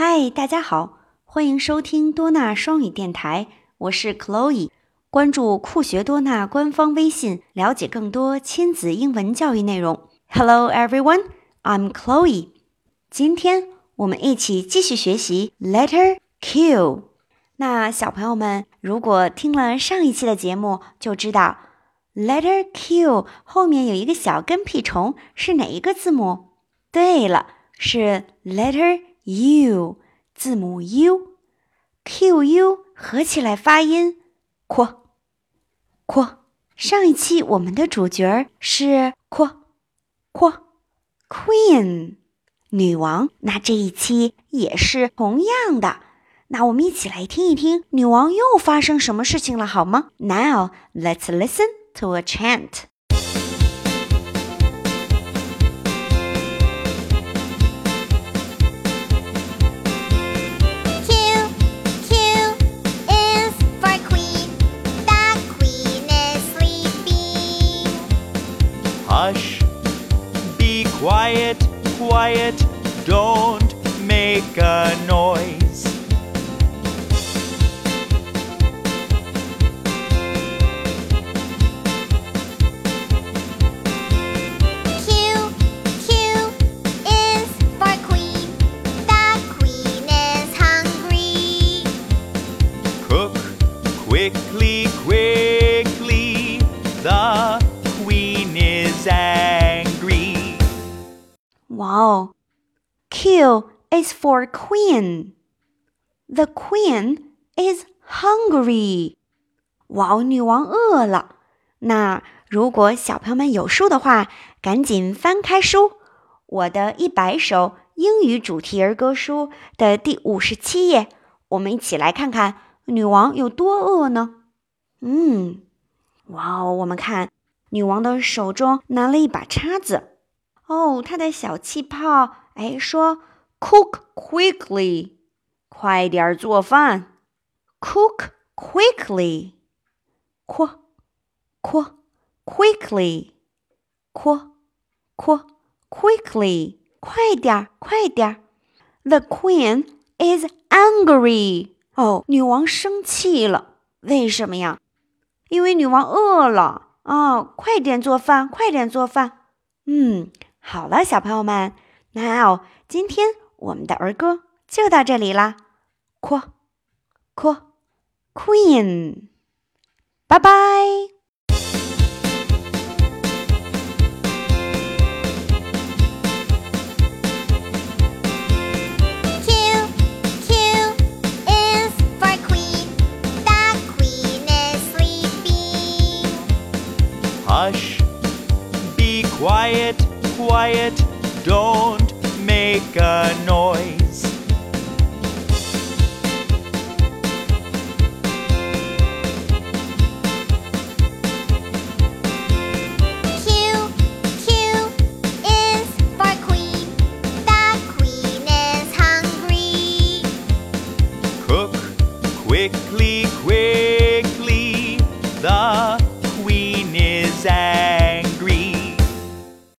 嗨，大家好，欢迎收听多纳双语电台，我是 Chloe。关注酷学多纳官方微信，了解更多亲子英文教育内容。Hello everyone, I'm Chloe。今天我们一起继续学习 Letter Q。那小朋友们，如果听了上一期的节目，就知道 Letter Q 后面有一个小跟屁虫，是哪一个字母？对了，是 Letter U，字母 U，Q U 合起来发音扩扩。上一期我们的主角是扩扩 Queen 女王，那这一期也是同样的。那我们一起来听一听女王又发生什么事情了，好吗？Now let's listen to a chant. Quiet, quiet, don't make a noise. Q, 哇哦，Q is for queen. The queen is hungry. 哇哦，女王饿了。那如果小朋友们有书的话，赶紧翻开书，我的一百首英语主题儿歌书的第五十七页，我们一起来看看女王有多饿呢？嗯，哇哦，我们看女王的手中拿了一把叉子。哦，他的小气泡，哎，说 “cook quickly”，快点儿做饭，cook quickly，扩扩 quickly，扩扩 quickly，快点儿快点儿。The queen is angry。哦，女王生气了，为什么呀？因为女王饿了啊！快点做饭，快点做饭。嗯。好了，小朋友们，Now，今天我们的儿歌就到这里啦。扩扩 Queen，拜拜。 Q, Q is for queen. The queen is sleeping. Hush, be quiet, quiet, don't make a noise.